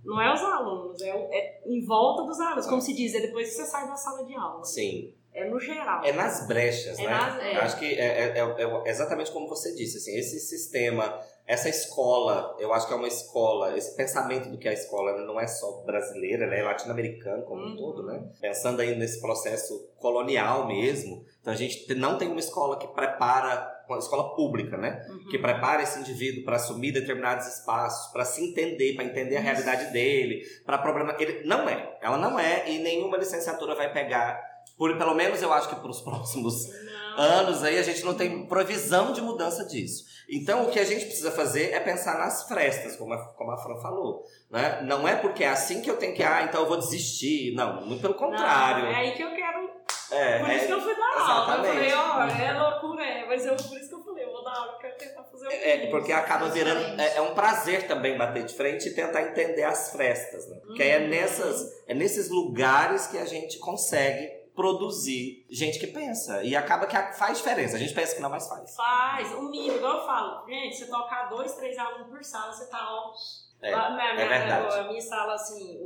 não é os alunos, é, é em volta dos alunos. Como se diz, é depois que você sai da sala de aula. Sim. É no geral. É nas brechas, É né? nas- é. Acho que é, é- é- é exatamente como você disse, assim, esse sistema, essa escola, eu acho que é uma escola, esse pensamento do que é a escola não é só brasileira, né? É latino-americano como um Uhum. todo, né? Pensando aí nesse processo colonial mesmo. Então a gente te- não tem uma escola que prepara, uma escola pública, né? Uhum. que prepara esse indivíduo para assumir determinados espaços, para se entender, para entender a realidade dele, para problema. Ele não é, ela não é e nenhuma licenciatura vai pegar. Por, pelo menos eu acho que para os próximos Não. anos aí a gente não tem provisão de mudança disso. Então o que a gente precisa fazer é pensar nas frestas, como a, como a Fran falou. Né? Não é porque é assim que eu tenho que, ah, então eu vou desistir. Não, muito pelo contrário. Não, é aí que eu quero. É, Por isso é- que eu fui dar aula. Eu falei, exatamente. ó, é loucura, é. Mas eu, por isso que eu falei, eu vou dar aula, eu quero tentar fazer o É, porque acaba virando. É, é um prazer também bater de frente e tentar entender as frestas, né? Porque aí é, Uhum. nessas, é nesses lugares que a gente consegue produzir gente que pensa. E acaba que faz diferença. A gente pensa que não, mas faz. Faz, o mínimo, igual eu falo, gente, você tocar dois, três alunos por sala, você tá ó. É, na- é verdade. A minha sala, assim,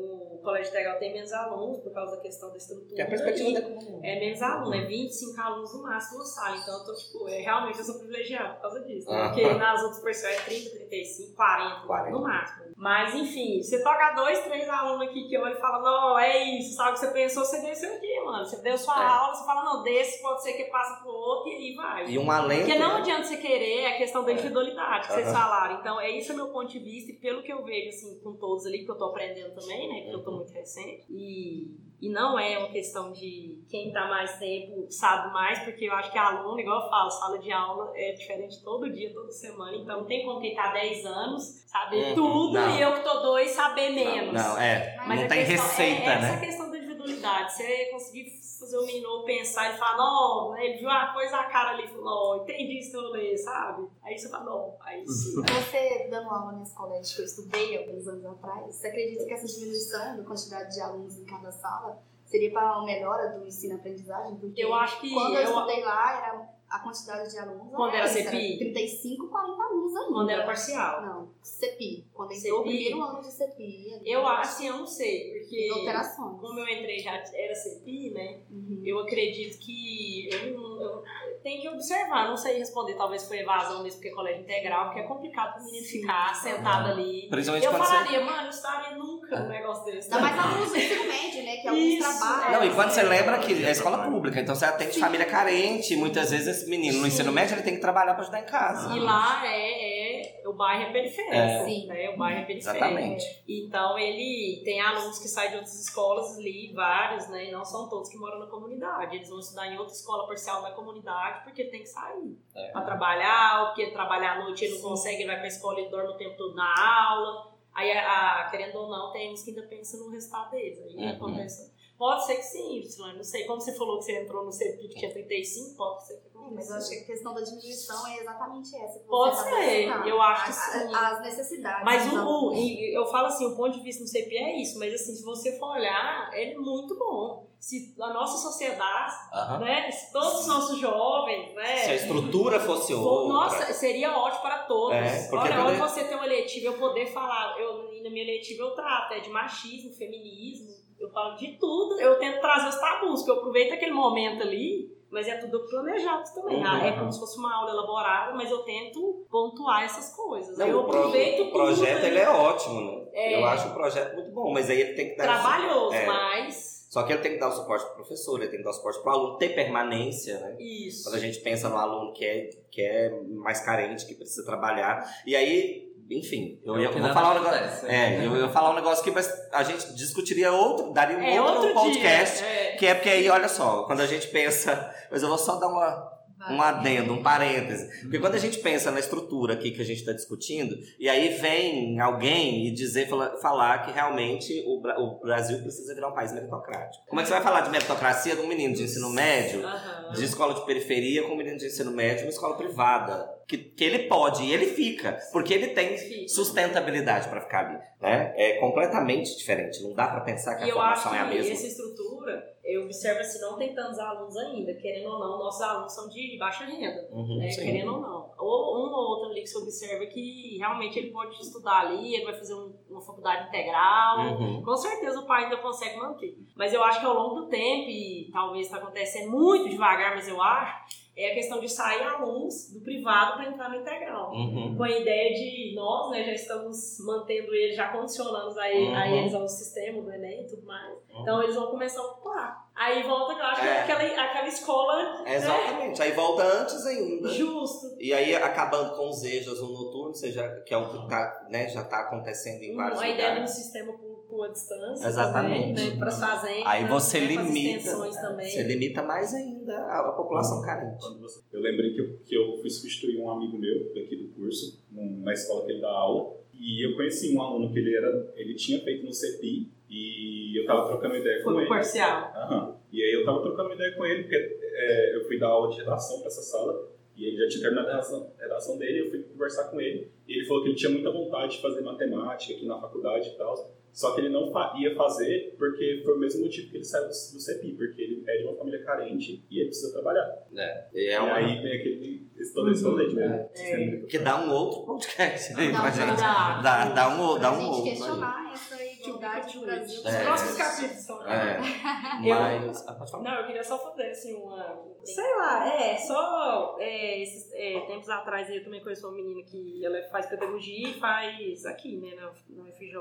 colégio integral tem menos alunos por causa da questão da estrutura. Que é a perspectiva E da economia. É menos aluno, é 25 alunos no máximo na sala. Então eu tô, tipo, é, realmente eu sou privilegiada por causa disso. né? Aham. Porque nas outras pessoas é 30, 35, 40, 40. no máximo. Mas enfim, você toca dois, três alunos aqui que olham e falam, não, é isso, sabe o que você pensou, você desceu aqui, mano. Você deu sua É. aula, você fala, não, desse pode ser que passa pro outro e aí vai. E um alento. Porque não né? adianta você querer é a questão da individualidade que vocês Aham. falaram. Então, é isso é meu ponto de vista e pelo que eu vejo, assim, com todos ali, que eu tô aprendendo também, né? Porque eu tô Uhum. Muito recente. E, e não é uma questão de quem tá mais tempo sabe mais, porque eu acho que aluno, igual eu falo, sala de aula é diferente todo dia, toda semana. Então, não tem como quem tá 10 anos saber Uhum. tudo Não. e eu que tô dois saber Não, menos. não, é. Mas não tem questão- receita, é, Essa né? questão da individualidade. Você conseguir fazer o menino pensar e falar, não, né, ele viu uma coisa a cara ali e falou, não, entendi isso que eu ler, sabe? Aí você fala, não, aí sim. Você, dando aula nesse colégio que eu estudei alguns anos atrás, você acredita que essa diminuição da quantidade de alunos em cada sala seria para uma melhora do ensino-aprendizagem? Porque Eu acho que quando eu, eu- estudei lá, era a quantidade de alunos Quando era essa, CPI? 35, 40 alunos ainda. Quando era parcial. Não, CEPI. Quando entrou o CPI. primeiro ano de CEPI. ali, Eu acho, assim, eu não sei, porque Alterações. como eu entrei já era CPI, né? Uhum. Eu acredito que eu, não- eu tenho que observar, não sei responder, talvez foi evasão mesmo, porque é colégio integral, porque é complicado pro menino Sim. ficar sentado ali. Principalmente Eu você. falaria, mano, não estaria nunca um negócio desse. Ainda mais alunos do ensino médio, né? Que alguns Isso, trabalham. Não, e quando você É, lembra que é, é escola pública, então você atende Sim. família carente, muitas vezes esse menino no Sim. ensino médio ele tem que trabalhar para ajudar em casa. E lá é, é- o bairro é periférico, É. sim, né? O bairro é periférico. Exatamente. Então ele tem alunos que saem de outras escolas ali, vários, né? E não são todos que moram na comunidade. Eles vão estudar em outra escola parcial da comunidade porque tem que sair É. pra trabalhar, ou porque trabalhar à noite ele não consegue, ele vai pra escola e dorme o tempo todo na aula. Aí, a, a- querendo ou não, tem uns que ainda pensam no resultado deles. Aí Uhum. acontece. Pode ser que sim, Silane, não sei. Como você falou que você entrou no CEPI que tinha 35, pode ser que É. Mas eu acho que a questão da diminuição é exatamente essa. que você Pode tá ser, eu acho que As- sim. As necessidades. Mas o, o- alunos. e eu falo assim, o ponto de vista do CP é isso, mas assim, se você for olhar, ele é muito bom. Se a nossa sociedade, né, se todos os nossos jovens, né, Se a estrutura fosse for- outra. nossa, seria ótimo para todos. É, porque Olha, ele- você ter uma eletiva, eu poder falar, eu, na minha letiva eu trato é de machismo, feminismo, eu falo de tudo, eu tento trazer os tabus, porque eu aproveito aquele momento ali, mas é tudo planejado também. Uhum. Ah, é como se fosse uma aula elaborada, mas eu tento pontuar essas coisas. Não, eu o, pro- aproveito o projeto tudo, ele é ótimo, né? É. Eu acho o projeto muito bom, mas aí ele tem que dar trabalhoso, É. mas Só que ele tem que dar o suporte pro professor, ele tem que dar o suporte pro aluno, ter permanência, né? isso. Quando a gente pensa no aluno que é, que é mais carente, que precisa trabalhar. E aí, enfim, eu, ia, É o que vou falar um negócio. acontece. É, eu ia falar um negócio aqui, mas a gente discutiria outro, daria um É outro, outro podcast. dia. É. Que é porque aí, olha só, quando a gente pensa. Mas eu vou só dar uma, um adendo, um parêntese. Porque quando a gente pensa na estrutura aqui que a gente está discutindo, e aí vem alguém e dizer, fala- falar que realmente o, o Brasil precisa virar um país meritocrático. Como é que você vai falar de meritocracia de um menino de ensino médio, de escola de periferia, com um menino de ensino médio, uma escola privada? Que, que ele pode e ele fica, porque ele tem sustentabilidade para ficar ali. Né? É completamente diferente. Não dá para pensar que E a formação que é a mesma. essa estrutura, eu observo assim, não tem tantos alunos ainda, querendo ou não, nossos alunos são de baixa renda. Uhum, né, querendo ou não. Ou um ou outro ali que você observa que realmente ele pode estudar ali, ele vai fazer um- uma faculdade integral. Uhum. Com certeza o pai ainda consegue manter. Mas eu acho que ao longo do tempo, e talvez está acontecendo muito devagar, mas eu acho, é a questão de sair alunos do privado para entrar no integral. Uhum. Com a ideia de nós, né, já estamos mantendo eles, já condicionando a, ele- a Uhum. eles ao sistema do Enem e tudo mais. Então eles vão começar a ocupar. Aí volta, eu acho que É. aquela, aquela escola né, Exatamente. Aí volta antes ainda. justo. E aí acabando com os EJAs no noturno, seja, que é o que tá, né, já está acontecendo em vários a ideia de um lugares. sistema por, por distância. Exatamente. Também, né, para as fazendas. Aí você né, pras limita, extensões também. você limita mais ainda a, a população carente. Quando você- Eu lembrei que eu, que eu fui substituir um amigo meu daqui do curso, na escola que ele dá aula, e eu conheci um aluno que ele era, ele tinha feito no CEPI, e eu tava trocando ideia Foi com ele. parcial. Aham. E aí eu tava trocando ideia com ele, porque é, eu fui dar aula de redação pra essa sala, e ele já tinha terminado a redação, a redação dele, eu fui conversar com ele, e ele falou que ele tinha muita vontade de fazer matemática aqui na faculdade e tal, só que ele não fa- ia fazer porque foi o mesmo motivo que ele saiu do, CEPI, porque ele é de uma família carente e ele precisa trabalhar. E é e uma, aí vem aquele, todo esse rolê de É. que dá um outro podcast aí Dá gente. Dá. Dá, dá um, dá um outro. questionar essa do Brasil. Os É. próximos capítulos são. É. Eu- Mas. Ah, falar. Não, eu queria só fazer assim uma. Sei lá, é, só é, esses é, tempos atrás eu também conheci uma menina que ela faz pedagogia e faz aqui, né, na, na UFJ,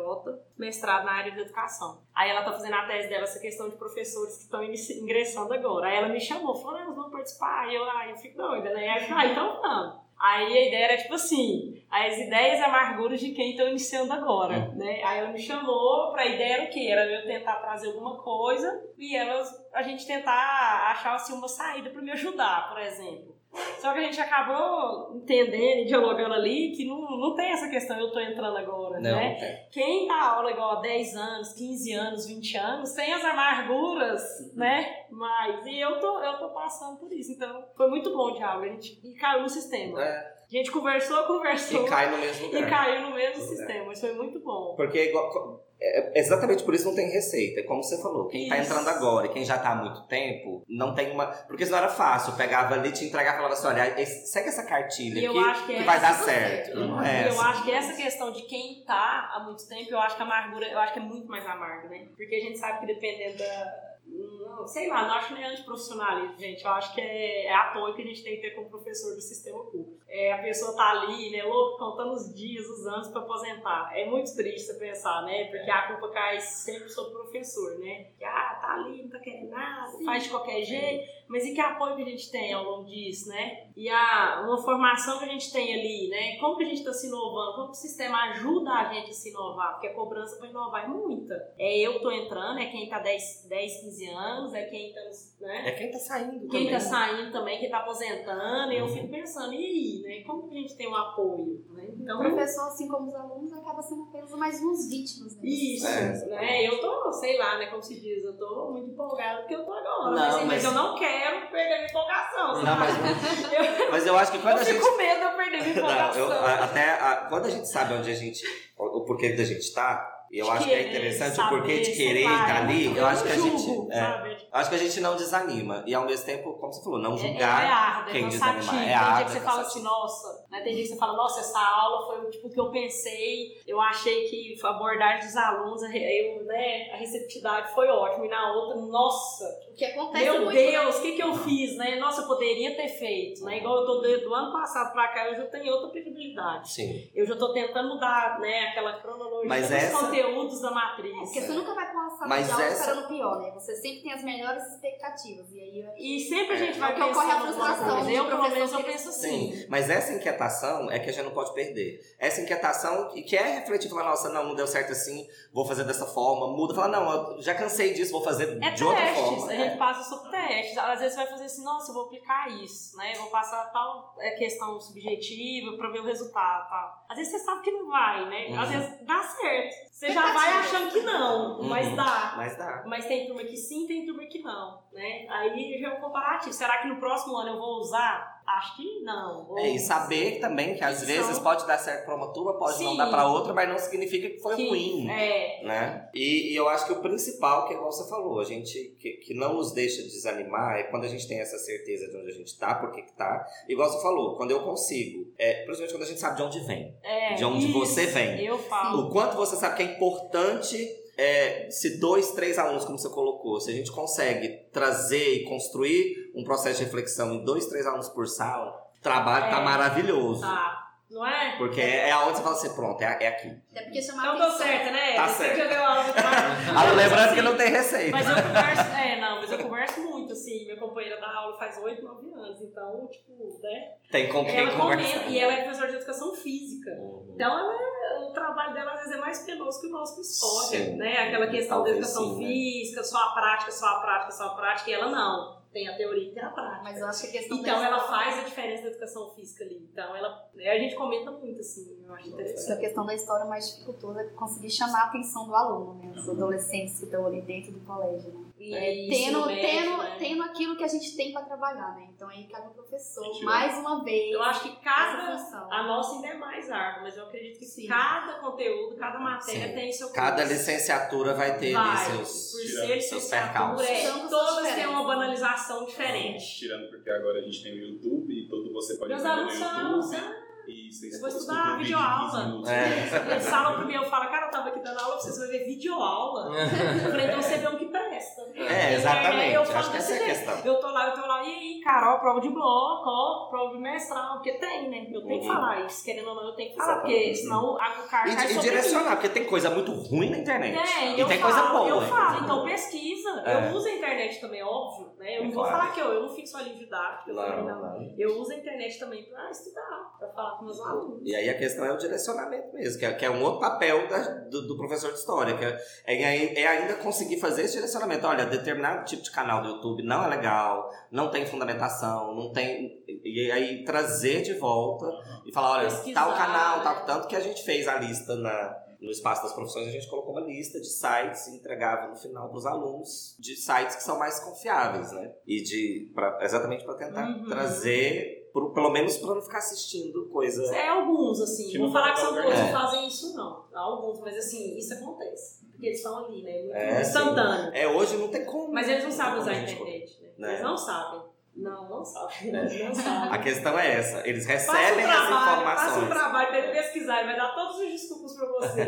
mestrado na área de educação. Aí ela tá fazendo a tese dela, essa questão de professores que estão ingressando agora. Aí ela me chamou, falou, ah, nós vamos participar. Aí eu, ah, eu fico doida, né? Aí eu falei, ah, então vamos. Aí a ideia era tipo assim, as ideias e amarguras de quem estão iniciando agora, né? Aí ela me chamou, pra ideia era o quê? Era eu tentar trazer alguma coisa e elas, a gente tentar achar assim, uma saída pra me ajudar, por exemplo. Só que a gente acabou entendendo e dialogando ali que não, não tem essa questão, eu tô entrando agora, Não, né? é. Quem dá aula igual há 10 anos, 15 anos, 20 anos, tem as amarguras, né? Mas, e eu tô, eu tô passando por isso. Então, foi muito bom o diálogo. A gente e caiu no sistema. É. A gente conversou, conversou E cai no mesmo e lugar. caiu no mesmo É. sistema. Isso foi muito bom. Porque é igual- é- exatamente por isso não tem receita. É como você falou. Quem tá Isso. entrando agora e quem já tá há muito tempo, não tem uma. Porque senão era fácil. Eu pegava ali, te entregava e falava assim: olha, segue essa cartilha E aqui que é vai dar certo. Uhum. Não E é eu essa. acho que essa questão de quem tá há muito tempo, eu acho que a amargura, eu acho que é muito mais amargo, né? Porque a gente sabe que dependendo da. Não, sei lá, não acho nem antiprofissionalismo, gente. Eu acho que é, é apoio que a gente tem que ter como professor do sistema público. É, a pessoa tá ali, né, louco, contando os dias, os anos para aposentar. É muito triste você pensar, né? Porque a culpa cai sempre sobre o professor, né? Que, ah, tá ali, não tá querendo nada, faz de qualquer jeito. Mas e que apoio que a gente tem ao longo disso, né? E a, uma formação que a gente tem ali, né? Como que a gente está se inovando? Como que o sistema ajuda a gente a se inovar? Porque a cobrança para inovar é muita. É eu que tô entrando, é quem tá 10, 10 15 anos, é quem tá, né? É quem tá saindo Quem também. tá saindo também, quem tá aposentando, e eu fico pensando, e aí, né? Como que a gente tem um apoio? Né? O Então, professor, assim como os alunos, acaba sendo apenas mais uns vítimas. Né? isso, É. né? Eu tô, sei lá, né? Como se diz, eu tô muito empolgada porque eu tô agora. Não, mas, mas... mas- eu não quero perder minha empolgação. Não, mas, eu, mas eu acho que quando eu a gente. fico com medo de eu perder minha Não, empolgação. eu, a- até a- quando a gente sabe onde a gente. O, porquê da gente tá, eu acho que é interessante o porquê de querer estar ali. Eu acho que a gente. É, acho que a gente não desanima. E ao mesmo tempo, como você falou, não julgar é, é árduo, quem é desanimar. É tem árduo, dia que você fala assim, nossa, né? Tem dia que você fala, nossa, essa aula foi tipo, o que eu pensei, eu achei que a abordagem dos alunos, eu, né, a receptividade foi ótima. E na outra, nossa, o que acontece meu muito, Deus, né? o que, que eu fiz, né? Nossa, eu poderia ter feito, né? Igual eu tô do, do ano passado pra cá, eu já tenho outra credibilidade. Sim. Eu já tô tentando mudar, né, aquela cronologia Mas dos essa- conteúdos da matriz. Porque você nunca vai sala Mas aula essa- esperando o pior, né? Você sempre tem as melhores expectativas. E aí E sempre a gente É, vai é o que ocorre a frustração Eu, pelo menos, eu penso assim. Sim, mas essa inquietação é que a gente não pode perder. Essa inquietação que quer refletir, falar, nossa, não, não deu certo assim, vou fazer dessa forma, muda, falar, não, eu já cansei disso, vou fazer É de outra testes, forma. a É. gente passa sobre testes. Às vezes você vai fazer assim, nossa, eu vou aplicar isso, né? Eu vou passar tal é, questão subjetiva pra ver o resultado tal. Às vezes você sabe que não vai, né? Às Uhum. vezes dá certo. Você já vai achando que não, mas Uhum. dá. Mas dá. Mas tem turma que sim, tem turma que não, né? Aí já é um comparativo. Será que no próximo ano eu vou usar? Acho que não. É, e saber também que às vezes pode dar certo pra uma turma, pode não Sim. dar pra outra, mas não significa que foi que- ruim. É, né? E, e eu acho que o principal, que é igual você falou, a gente que, que não nos deixa desanimar é quando a gente tem essa certeza de onde a gente tá, por que que tá. Igual você falou, quando eu consigo, é, principalmente quando a gente sabe de onde vem, é. de onde isso, você vem. Eu falo. O quanto você sabe que é importante é, se dois, três alunos, como você colocou, se a gente consegue trazer e construir um processo de reflexão em dois, três alunos por sala, o trabalho tá É. maravilhoso. Tá. Não é? Porque é aonde você fala assim, pronto, é, é aqui. Até porque chamar Então deu atenção. certo, né? Tá certo. já deu aula matemática. Ah, lembrando assim, que não tem receita. Mas eu converso, é, não, mas eu converso muito, assim. Minha companheira dá aula faz 8, 9 anos, então, tipo, né? Tem com quem Ela comenta, e ela é professora de educação física. Uhum. Então, ela é- o trabalho dela às vezes é mais penoso que o nosso história, Sim. né? Aquela questão da educação sim, né? física, só a prática, só a prática, só a prática, e ela não. Tem a teoria e tem a prática. Mas eu acho que a questão Então ela faz a diferença da educação física ali. Então ela, né, a gente comenta muito assim, eu acho Acho que interessante. a questão da história mais dificultosa é conseguir chamar a atenção do aluno, né? Os adolescentes que estão ali dentro do colégio, né? E É, tendo, médio, tendo, né? tendo aquilo que a gente tem para trabalhar, né? Então aí cabe o professor, Mentira. mais uma vez, Eu acho que cada função. A nossa ainda é mais árdua, mas eu acredito que Sim. cada conteúdo, cada matéria Sim. tem seu Cada curso. licenciatura vai ter ali Vai, seus. por ser seus licenciatura, percalços. é, suas todas têm uma banalização diferente. Tirando porque agora a gente tem o YouTube e todo você pode Meus alunos são- E vocês Eu vou estudar um videoaula. 15 minutos. É. Eles falam pra mim, eu falo, cara, eu tava aqui dando aula, vocês vão ver videoaula. Eu falei, então você vê o que presta. É, exatamente. Eu Acho falo que essa é a desse jeito. questão. Eu tô lá, eu tô lá, e aí, Carol, prova de bloco, ó, prova de mestral, porque tem, né? Eu tenho que Uhum. falar isso, querendo ou não, eu tenho que falar, Exatamente. porque senão a- o cara E, e direcionar, porque tem coisa muito ruim na internet. É, e eu tem falo, coisa boa. Eu falo, entendeu? então pesquisa. É. Eu uso a internet também, óbvio, né? Eu É não vou falar que eu, eu não fico só livro didático, eu, não. eu uso a internet também pra estudar, pra falar com meus alunos. E aí a questão é o direcionamento mesmo, que é, que é um outro papel da- do, do professor de história, que é, é, é ainda conseguir fazer esse direcionamento. Olha, determinado tipo de canal do YouTube não é legal, não tem fundamentação, não tem. E aí trazer de volta e falar, olha, Pesquisar, tal canal, né? tal. Tanto que a gente fez a lista na, no espaço das profissões, a gente colocou uma lista de sites e entregava no final para os alunos de sites que são mais confiáveis, né? E de. Pra, exatamente para tentar Uhum. trazer, pro, pelo menos para não ficar assistindo coisa. É alguns, assim. Que Não vou falar que são todos que fazem isso, não. Alguns, mas assim, isso acontece. Porque eles estão ali, né? Muito É, instantâneo. É, hoje não tem como. Mas eles não sabem usar a internet, né? Né? Eles não sabem. Não, não sabem. É. Não sabem. A questão é essa, eles recebem as trabalho, faça um informações. trabalho pra ele pesquisar, ele vai dar todos os desculpas pra você.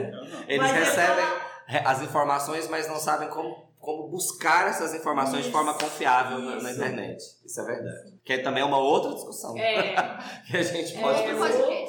Eles Mas ele recebem as informações, mas não sabem como, como buscar essas informações de Isso, forma confiável na, na internet. Isso é verdade. Que também é uma outra discussão É, que a gente pode é, fazer.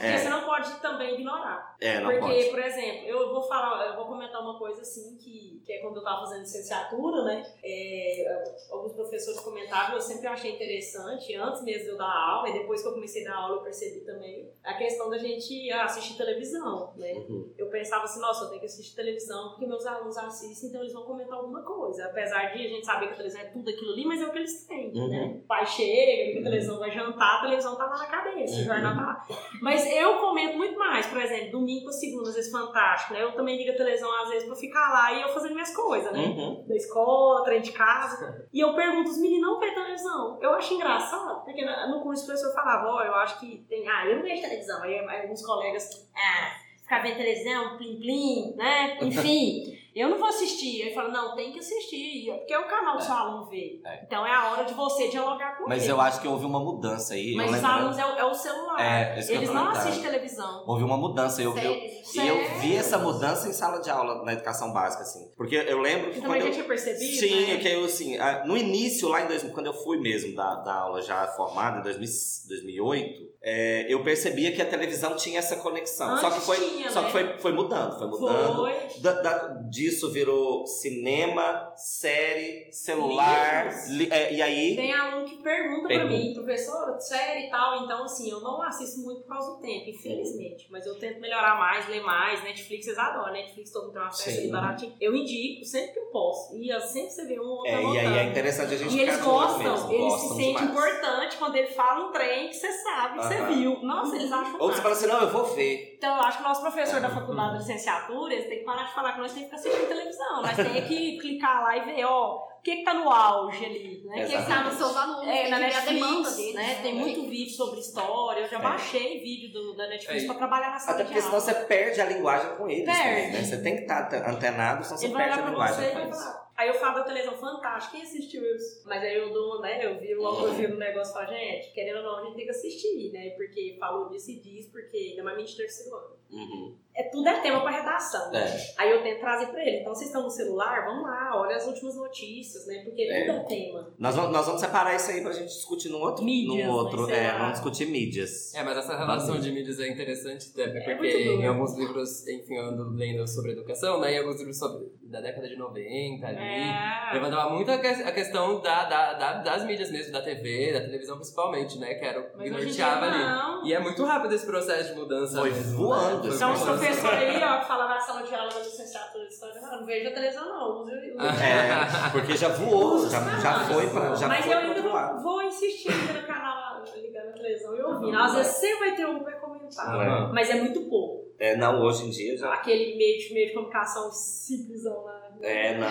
Porque É. você não pode também ignorar. É, não Porque, pode. por exemplo, eu vou falar, eu vou comentar uma coisa assim que, que é quando eu tava fazendo licenciatura, né? é, alguns professores comentavam, eu sempre achei interessante, antes mesmo de eu dar aula, e depois que eu comecei a dar aula eu percebi também, a questão da gente assistir televisão, né? Uhum. Eu pensava assim, nossa, eu tenho que assistir televisão porque meus alunos assistem, então eles vão comentar alguma coisa. Apesar de a gente saber que a televisão é tudo aquilo ali, mas é o que eles têm, Uhum. né? O pai chega, a televisão, vai jantar, a televisão tá lá na cabeça, Uhum. o jornal tá lá. Mas eu comento muito mais, por exemplo, domingo pra segunda, às vezes fantástico, né? Eu também ligo a televisão às vezes pra ficar lá e eu fazendo minhas coisas, né? Uhum. Da escola, trem de casa. E eu pergunto, os meninos não veem televisão. Eu acho engraçado, porque no curso o professor falava, ó, eu acho que tem. Ah, eu não vejo televisão. Aí, aí alguns colegas, ah, ficar vendo televisão, plim-plim, né? Enfim. Eu não vou assistir. Ele fala, não, tem que assistir, porque é o canal que o seu aluno vê. É. Então é a hora de você dialogar com Mas ele. eu acho que houve uma mudança aí. Mas os alunos é o, é o celular. É, Eles não assistem televisão. Houve uma mudança. Eu, eu, Sério? e eu vi essa mudança em sala de aula na educação básica, assim. Porque eu lembro que Você também já eu, tinha percebido? Sim, né? é que eu, assim, no início, lá em 2000, quando eu fui mesmo da, da aula já formada, em 2000 2008, é, eu percebia que a televisão tinha essa conexão. só que Antes foi, tinha, só né? que foi, foi mudando, foi mudando. Foi. Da- da- disso virou cinema, série, celular. Li- é, e aí. Tem aluno que pergunta pra Pergunta. mim, professora, série e tal. Então, assim, eu não assisto muito por causa do tempo, infelizmente. Mas eu tento melhorar mais, ler mais. Netflix, vocês adoram. Netflix, todo mundo tem uma ali baratinho. Eu indico sempre que eu posso. E eu- sempre você vê um ou outro É, e aí é interessante a gente E eles gostam, mesmo, eles gostam se sentem importante quando ele fala um trem que você sabe, você viu. Nossa, eles acham Ou você fala assim, não, eu vou ver. Então, eu acho que o nosso professor da faculdade de licenciatura, eles têm que parar de falar que nós temos que assistir televisão. Nós temos que clicar lá e ver, ó, o que que tá no auge ali, né? O que que Exatamente. tá Tá nos seus alunos, é, na a demanda Netflix, deles. né? Tem muito vídeo sobre história. Eu já É. baixei vídeo do, da Netflix É. pra trabalhar na sala Até de porque senão você perde a linguagem com eles Perde. também, né? Você tem que estar antenado, senão você Ele perde a linguagem com eles. Aí eu falo da televisão fantástica, quem assistiu isso? Mas aí eu dou, né? Eu viro logo, eu viro um negócio pra gente, querendo ou não, a gente tem que assistir, né? Porque falou disso e diz, porque ainda mais mente terceiro ano. Uhum. É, tudo é tema pra redação. É. Aí eu tento trazer pra ele. Então, vocês estão no celular, vamos lá, olha as últimas notícias, né? Porque É. tudo é tema. Nós, vamos, nós vamos separar isso aí pra gente discutir no outro. Mídias, no outro né? É, vamos discutir mídias. É, mas essa relação de mídias é interessante também, É muito porque em alguns livros, enfim, eu ando lendo sobre educação, né? E alguns livros sobre da década de 90 ali. É. Levantava muito a que- a questão da, da, da- das mídias mesmo, da TV, da televisão principalmente, né? Que era o que norteava ali. E é muito rápido esse processo de mudança Foi mesmo, voando né? Então, os professores aí, ó, que falam na sala de aula da licenciatura de história, ah, não vejo a televisão, não. Uso, uso. É, porque já voou, já, já foi pra, já Mas foi eu ainda lado. vou insistir ainda no canal, ligando a televisão e ouvindo. Às vezes sempre vai ter um que vai comentar. Mas é muito pouco. É, não, hoje em dia já. Aquele meio de, meio de comunicação simplesão lá. É, não.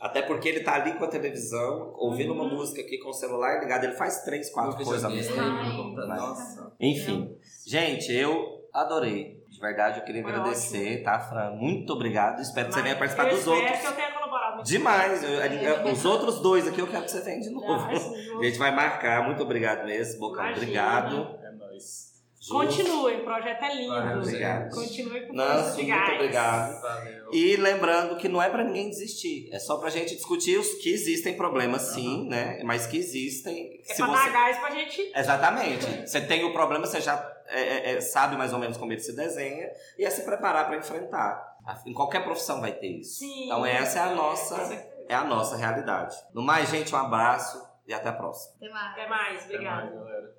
Até porque ele tá ali com a televisão, ouvindo uma Uhum. música aqui com o celular ligado, ele faz três, quatro No coisas ao mesmo tempo. Mas- Nossa. Enfim. Gente, eu adorei. De verdade, eu queria Foi agradecer, tá, Fran? Muito obrigado. Espero que você venha participar eu dos espero outros. que eu tenha colaborado muito. Demais. Eu- eu- os outros dois aqui eu quero que você venha de novo. Sim, A gente vai marcar. Muito obrigado mesmo, Bocão. Imagina. Obrigado. É nóis. Continue, o projeto é lindo. Ah, obrigado. Continue com Nossa, força de muito gás. obrigado. Valeu. E lembrando que não é pra ninguém desistir. É só pra gente discutir os que existem problemas, sim, né? Mas que existem. É Se pra você... dar gás pra gente. Exatamente. Você tem o problema, você já é, é, é, sabe mais ou menos como ele se desenha e é se preparar pra enfrentar. Em qualquer profissão vai ter isso. Sim. Então essa é a nossa, é a nossa realidade. No mais, gente, um abraço e até a próxima. Até mais. Até mais, Até obrigada. mais, galera.